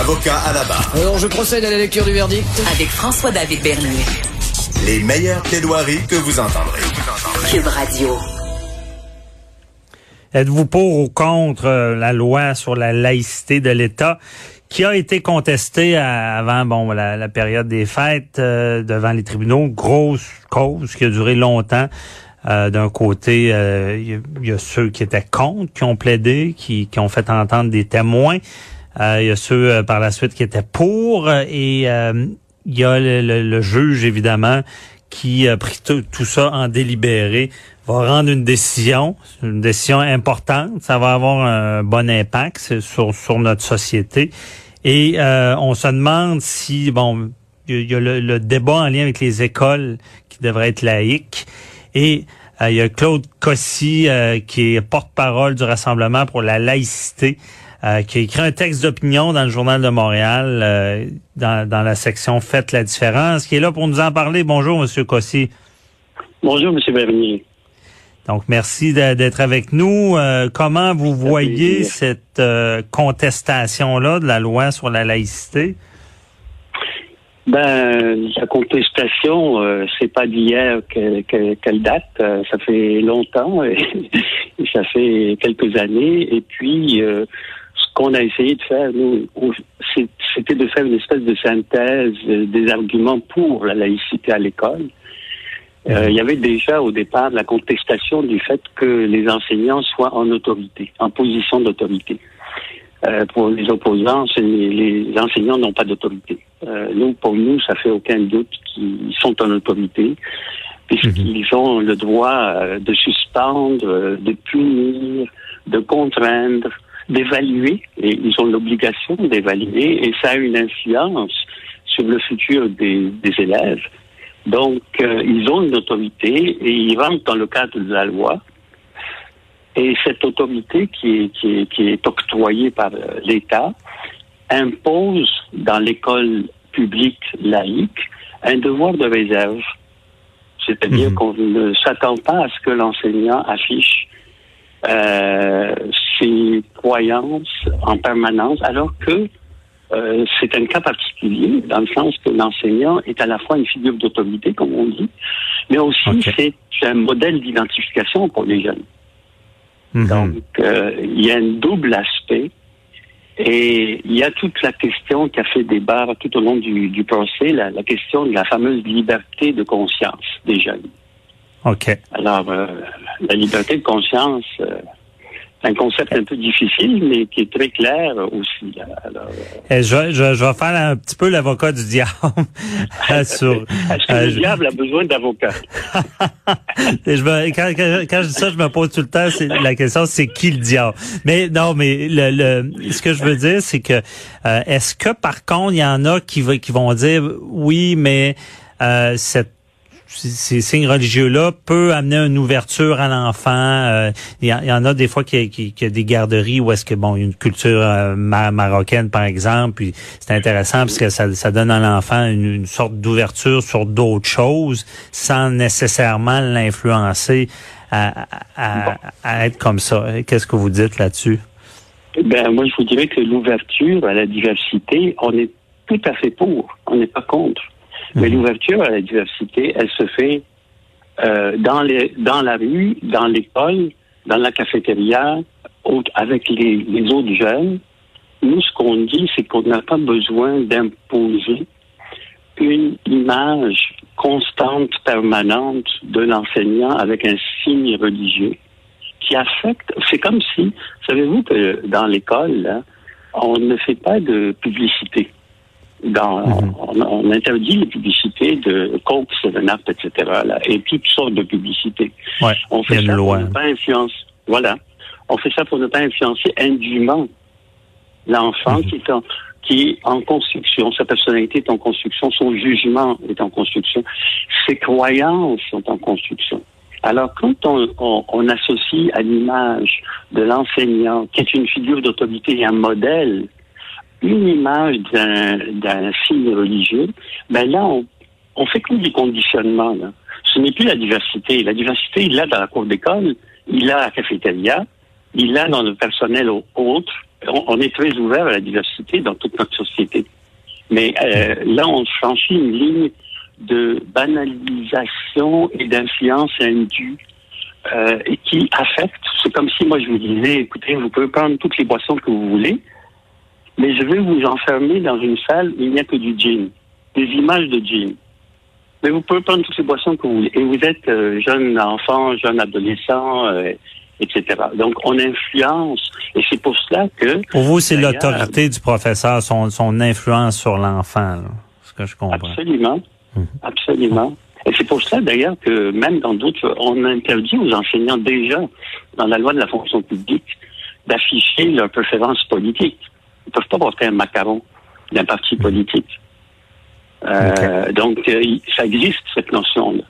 Avocat à la barre. Alors je procède à la lecture du verdict. avec François-David Bernier. Les meilleures plaidoiries que vous entendrez. Cube Radio. Êtes-vous pour ou contre euh, la loi sur la laïcité de l'État qui a été contestée avant bon la, la période des fêtes euh, devant les tribunaux, grosse cause qui a duré longtemps. Euh, D'un côté, euh, il y, a- il y a ceux qui étaient contre, qui ont plaidé, qui, qui ont fait entendre des témoins. Euh, il y a ceux euh, par la suite qui étaient pour euh, et il y a le, le- le juge évidemment qui a pris tout, ça en délibéré va rendre une décision, une décision importante, ça va avoir un bon impact sur sur notre société. Et euh, on se demande si bon il y a- il y a le, le débat en lien avec les écoles qui devraient être laïques. Et euh, il y a Claude Cossy euh, qui est porte-parole du Rassemblement pour la laïcité euh, qui a écrit un texte d'opinion dans le Journal de Montréal, euh, dans, dans la section Faites la différence, qui est là pour nous en parler. Bonjour, Monsieur Cossy. Bonjour, M. Bernier. Donc, merci d'être avec nous. Euh, comment vous voyez cette contestation-là de la loi sur la laïcité? Ben, la contestation, euh, c'est pas d'hier que- que- qu'elle date. Euh, ça fait longtemps et, et ça fait quelques années. Et puis, euh, qu'on a essayé de faire, nous, c'était de faire une espèce de synthèse euh, des arguments pour la laïcité à l'école. Euh, il y avait déjà au départ la contestation du fait que les enseignants soient en autorité, en position d'autorité. Euh, pour les opposants, les, les enseignants n'ont pas d'autorité. Euh, nous, pour nous, ça fait aucun doute qu'ils sont en autorité, puisqu'ils ont le droit euh, de suspendre, euh, de punir, de contraindre, d'évaluer, et ils ont l'obligation d'évaluer, et ça a une influence sur le futur des, des élèves. Donc, euh, ils ont une autorité et ils rentrent dans le cadre de la loi. Et cette autorité qui est, qui est, qui est octroyée par euh, l'État impose dans l'école publique laïque un devoir de réserve. C'est-à-dire Mhm. qu'on ne s'attend pas à ce que l'enseignant affiche euh, ses croyances en permanence, alors que euh, c'est un cas particulier, dans le sens que l'enseignant est à la fois une figure d'autorité, comme on dit, mais aussi c'est un modèle d'identification pour les jeunes. Mhm. Donc, euh, il y a un double aspect. Et il y a toute la question qui a fait débat tout au long du, du procès, la, la question de la fameuse liberté de conscience des jeunes. OK. Alors, euh, la liberté de conscience, un concept un peu difficile, mais qui est très clair aussi. Alors, euh, Eh, je, je, je vais faire un petit peu l'avocat du diable. euh, sur, est-ce que euh, le je- diable a besoin d'avocats? Je me- quand, quand, quand je dis ça, je me pose tout le temps, c'est la question, c'est qui le diable? Mais non, mais le, le ce que je veux dire, c'est que euh, est-ce que par contre, il y en a qui, qui vont dire oui, mais euh, cette ces signes religieux-là peut amener une ouverture à l'enfant. Euh, Il y, en- a des fois qui, a des garderies où est-ce que bon, une culture euh, ma- marocaine par exemple, puis c'est intéressant parce que ça, ça donne à l'enfant une, sorte d'ouverture sur d'autres choses sans nécessairement l'influencer à- à être comme ça. Qu'est-ce que vous dites là-dessus? Ben, moi, je vous dirais que l'ouverture à la diversité, on est tout à fait pour. On n'est pas contre. Mais l'ouverture à la diversité, elle se fait euh, dans, les, dans la rue, dans l'école, dans la cafétéria, au- avec les, les autres jeunes. Nous, ce qu'on dit, c'est qu'on n'a pas besoin d'imposer une image constante, permanente de l'enseignant avec un signe religieux qui affecte. C'est comme si, savez-vous que dans l'école, là, on ne fait pas de publicité. Dans, Mhm. on, on interdit les publicités de Coke, Seven Up, etc. Là, et toutes sortes de publicités. Ouais, On fait ça loi. pour ne pas influencer. Voilà. On fait ça pour ne pas influencer indûment L'enfant Mhm. qui est en qui en construction, sa personnalité est en construction, son jugement est en construction, ses croyances sont en construction. Alors, quand on, on- on associe à l'image de l'enseignant, qui est une figure d'autorité et un modèle, une image d'un signe religieux, ben là, on, on fait comme du conditionnement. Là. Ce n'est plus la diversité. La diversité, il l'a dans la cour d'école, il l'a à la cafétéria, il l'a dans le personnel au- autre. On, on est très ouvert à la diversité dans toute notre société. Mais euh, là, on franchit une ligne de banalisation et d'influence indue euh, qui affecte. C'est comme si moi je vous disais, écoutez, vous pouvez prendre toutes les boissons que vous voulez, mais je vais vous enfermer dans une salle où il n'y a que du gin, des images de gin. Mais vous pouvez prendre toutes les boissons que vous voulez. Et vous êtes euh, jeune enfant, jeune adolescent, euh, etc. Donc on influence. Et c'est pour cela que Pour vous, c'est l'autorité du professeur, son, son influence sur l'enfant, ce que je comprends. Absolument. Mhm. Absolument. Et c'est pour ça, d'ailleurs, que même dans d'autres, on interdit aux enseignants déjà, dans la loi de la fonction publique, d'afficher leur préférence politique. Ils ne peuvent pas porter un macaron d'un parti politique. Euh, Donc, euh, ça existe, cette notion-là.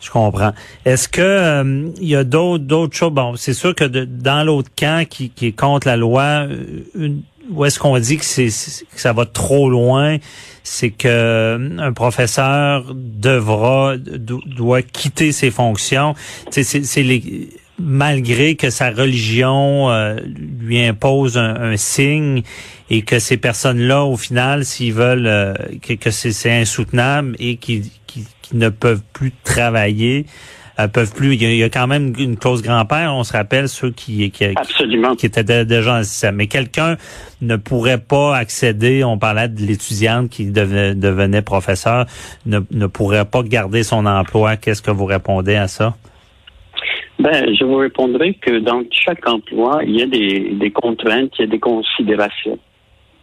Je comprends. Est-ce que euh, il y a d'autres d'autres choses? Bon, c'est sûr que de- dans l'autre camp qui, qui est contre la loi, une, où est-ce qu'on dit que c'est que ça va trop loin? C'est que un professeur devra do- doit quitter ses fonctions. C'est les malgré que sa religion euh, lui impose un, un signe et que ces personnes-là, au final, s'ils veulent euh, que, que c'est c'est insoutenable et qu'ils ne peuvent plus travailler, euh, peuvent plus. Il y, a, il y a quand même une clause grand-père. On se rappelle ceux qui qui, qui, Absolument. qui étaient dé- déjà dans le système. Mais quelqu'un ne pourrait pas accéder. On parlait de l'étudiante qui devenait, devenait professeur, ne, ne pourrait pas garder son emploi. Qu'est-ce que vous répondez à ça? Ben, je vous répondrai que dans chaque emploi, il y a des, des contraintes, il y a des considérations.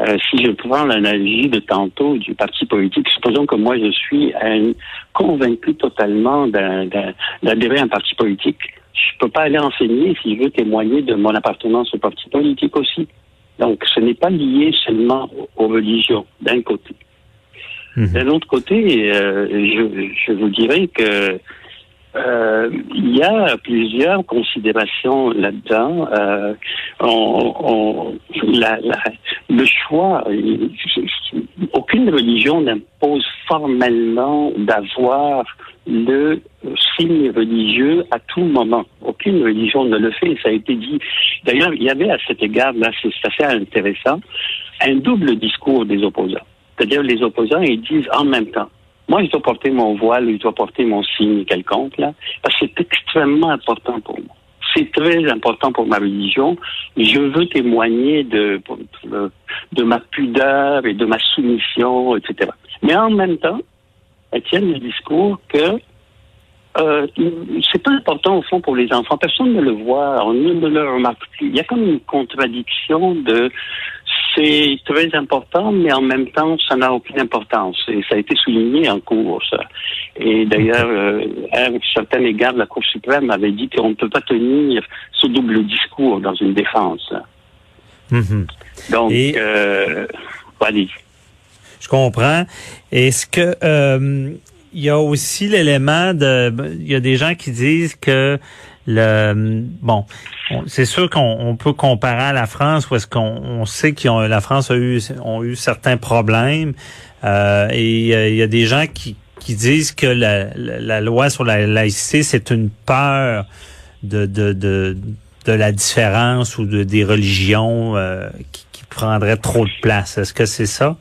Euh, si je prends l'analogie de tantôt du parti politique, supposons que moi je suis un, convaincu totalement d'adhérer à un parti politique. Je peux pas aller enseigner si je veux témoigner de mon appartenance au parti politique aussi. Donc, ce n'est pas lié seulement aux religions, d'un côté. Mhm. D'un autre côté, euh, je, je vous dirais que euh, il y a plusieurs considérations là-dedans. Euh, on- on- la- la- le choix, il- aucune religion n'impose formellement d'avoir le signe religieux à tout moment. Aucune religion ne le fait, ça a été dit. D'ailleurs, il y avait à cet égard, là, c'est assez intéressant, un double discours des opposants. C'est-à-dire les opposants, ils disent en même temps, moi, je dois porter mon voile, je dois porter mon signe quelconque, là, parce que c'est extrêmement important pour moi. C'est très important pour ma religion. Je veux témoigner de, de ma pudeur et de ma soumission, etc. Mais en même temps, elles tiennent le discours que euh, c'est pas important au fond pour les enfants. Personne ne le voit, on ne le remarque plus. Il y a comme une contradiction de c'est très important, mais en même temps, ça n'a aucune importance. Et ça a été souligné en cours, ça. Et d'ailleurs, euh, à un certain égard, la Cour suprême avait dit qu'on ne peut pas tenir ce double discours dans une défense. Mhm. Donc, Et- euh, allez. Je comprends. Est-ce que euh, il y a aussi l'élément de il y a des gens qui disent que le bon on- c'est sûr qu'on on peut comparer à la France où est-ce qu'on on sait que la France a eu ont eu certains problèmes euh, et il y a des gens qui qui disent que la, la, la loi sur la laïcité c'est une peur de de, de de la différence ou de des religions euh, qui, qui prendraient trop de place. Est-ce que c'est ça?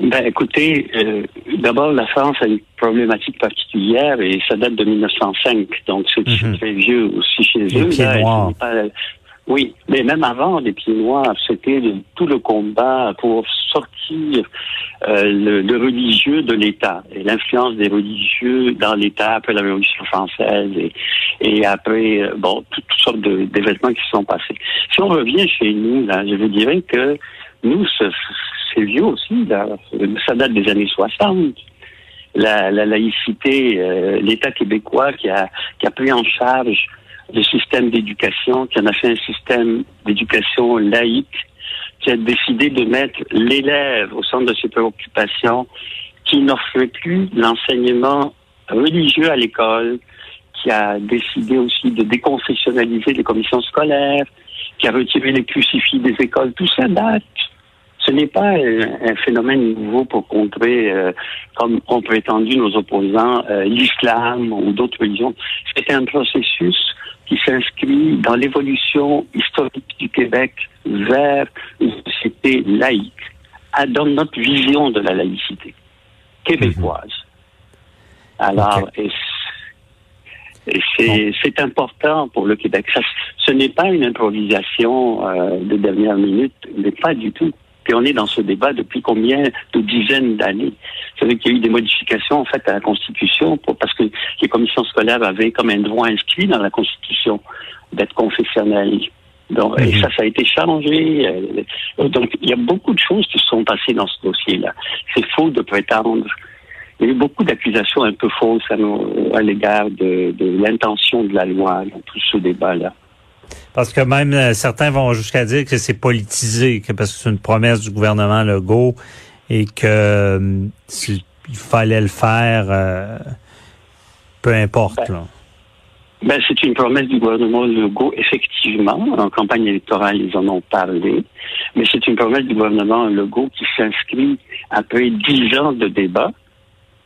Ben, écoutez, euh, d'abord, la France a une problématique particulière et ça date de 1905, donc c'est Mhm. très vieux aussi chez eux. là, pas- oui, mais même avant les pieds noirs, c'était tout le combat pour sortir euh, le, le religieux de l'État et l'influence des religieux dans l'État après la Révolution française et, et après, euh, bon, toutes, toutes sortes d'événements qui se sont passés. Si on revient chez nous, là, je vous dirais que nous, ce- c'est vieux aussi, ça date des années 60. La, la laïcité, euh, l'État québécois qui a, qui a pris en charge le système d'éducation, qui en a fait un système d'éducation laïque, qui a décidé de mettre l'élève au centre de ses préoccupations, qui n'offrait plus l'enseignement religieux à l'école, qui a décidé aussi de déconfessionnaliser les commissions scolaires, qui a retiré les crucifix des écoles. Tout ça date. Ce n'est pas un, phénomène nouveau pour contrer, euh, comme ont prétendu nos opposants, euh, l'islam ou d'autres religions. C'est un processus qui s'inscrit dans l'évolution historique du Québec vers une société laïque, dans notre vision de la laïcité québécoise. Alors, et c'est important pour le Québec. Ça, ce n'est pas une improvisation euh, de dernière minute, mais pas du tout. Puis on est dans ce débat depuis combien de dizaines d'années. Vous savez qu'il y a eu des modifications en fait à la Constitution pour, parce que les commissions scolaires avaient comme un droit inscrit dans la Constitution d'être confessionnelles. Donc, Et mhm. ça, ça a été changé. Euh, donc, il y a beaucoup de choses qui se sont passées dans ce dossier-là. C'est faux de prétendre. Il y a eu beaucoup d'accusations un peu fausses à, l'égard de, de l'intention de la loi dans tout ce débat-là. Parce que même euh, certains vont jusqu'à dire que c'est politisé, que parce que c'est une promesse du gouvernement Legault et que euh, il fallait le faire, euh, peu importe. Ben, ben, c'est une promesse du gouvernement Legault, effectivement. En campagne électorale, ils en ont parlé. Mais c'est une promesse du gouvernement Legault qui s'inscrit après dix ans de débat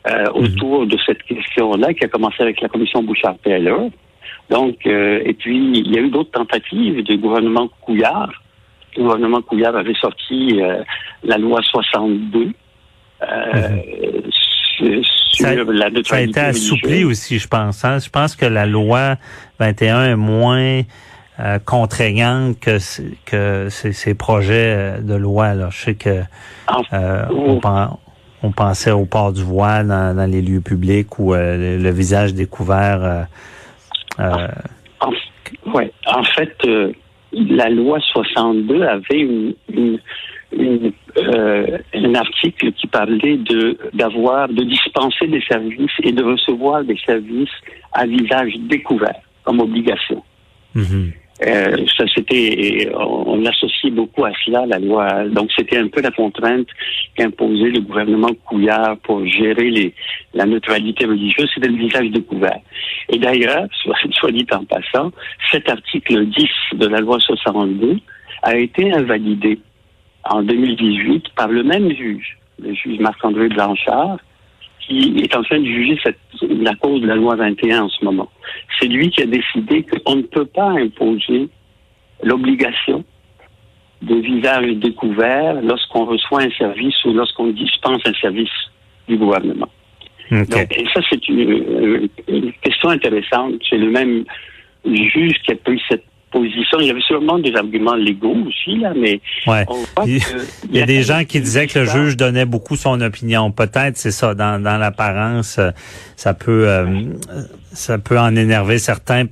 mhm. autour de cette question-là, qui a commencé avec la commission Bouchard-Taylor. Donc, euh, et puis, il y a eu d'autres tentatives du gouvernement Couillard. Le gouvernement Couillard avait sorti euh, la loi 62. Euh, mhm. ça, la ça a été assoupli aussi, je pense. Hein? Je pense que la loi 21 est moins euh, contraignante que, que ces, projets de loi. Là. Je sais que on, on, pensait au port du voile dans, les lieux publics ou le, visage découvert euh, en, ouais, en fait, euh, la loi 62 avait euh, un article qui parlait de d'avoir de dispenser des services et de recevoir des services à visage découvert comme obligation. Mm-hmm. Euh, ça c'était, on, l'associe beaucoup à cela, la loi. Donc c'était un peu la contrainte qu'imposait le gouvernement Couillard pour gérer les, la neutralité religieuse, c'était le visage découvert. Et d'ailleurs, soit, soit dit en passant, cet article 10 de la loi 62 a été invalidé en 2018 par le même juge, le juge Marc-André Blanchard, qui est en train de juger cette, la cause de la loi 21 en ce moment. C'est lui qui a décidé qu'on ne peut pas imposer l'obligation de visage découvert lorsqu'on reçoit un service ou lorsqu'on dispense un service du gouvernement. Donc, et ça, c'est une, une, question intéressante. C'est le même juge qui a pris cette position. Il y avait sûrement des arguments légaux aussi, là, mais ouais. il, y a, des gens qui disaient que le juge donnait beaucoup son opinion. Peut-être, c'est ça, dans, dans l'apparence, euh, ça peut euh, ça peut en énerver certains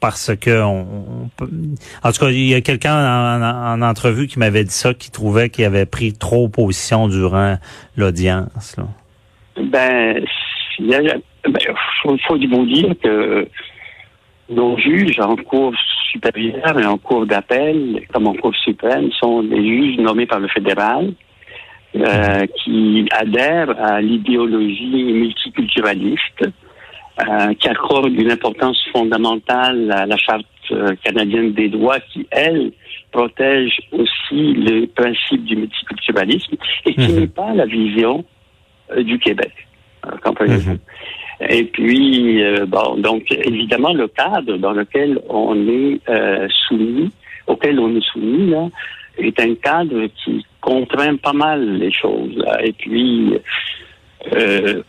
parce que on, peut... en tout cas il y a quelqu'un en, entrevue qui m'avait dit ça qui trouvait qu'il avait pris trop position durant l'audience ben il ben, faut, faut vous dire que nos juges en cours supérieure et en cours d'appel, comme en cour suprême, sont des juges nommés par le fédéral euh, qui adhèrent à l'idéologie multiculturaliste, euh, qui accorde une importance fondamentale à la charte euh, canadienne des droits qui, elle, protège aussi le principe du multiculturalisme et qui mhm. n'est pas la vision du Québec. Comprenez-vous? Et puis, euh, bon, donc évidemment, le cadre dans lequel on est euh, soumis, auquel on est soumis, là, est un cadre qui contraint pas mal les choses. Et puis, euh,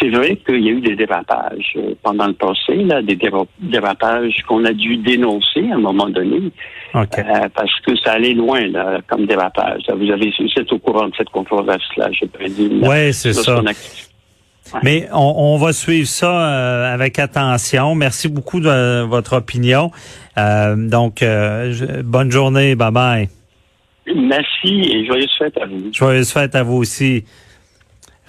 c'est vrai qu'il y a eu des dérapages pendant le procès, là, des dérapages qu'on a dû dénoncer à un moment donné, parce que ça allait loin là, comme dérapage. Vous avez, vous êtes au courant de cette controverse-là, je présume. Oui, c'est ça. Mais on, va suivre ça euh, avec attention. Merci beaucoup de votre opinion. Euh, donc, euh, bonne journée. Bye bye. Merci et joyeuse fête à vous. Joyeuse fête à vous aussi.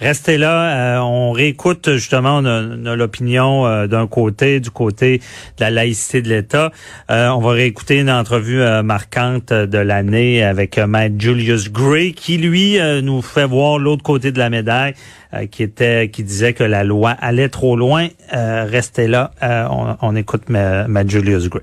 Restez là. Euh, on réécoute justement l'opinion euh, d'un côté, du côté de la laïcité de l'État. Euh, on va réécouter une entrevue marquante de l'année avec Maître Julius Gray, qui lui nous fait voir l'autre côté de la médaille, qui était, qui disait que la loi allait trop loin. restez là. On, on, écoute Maître Julius Gray.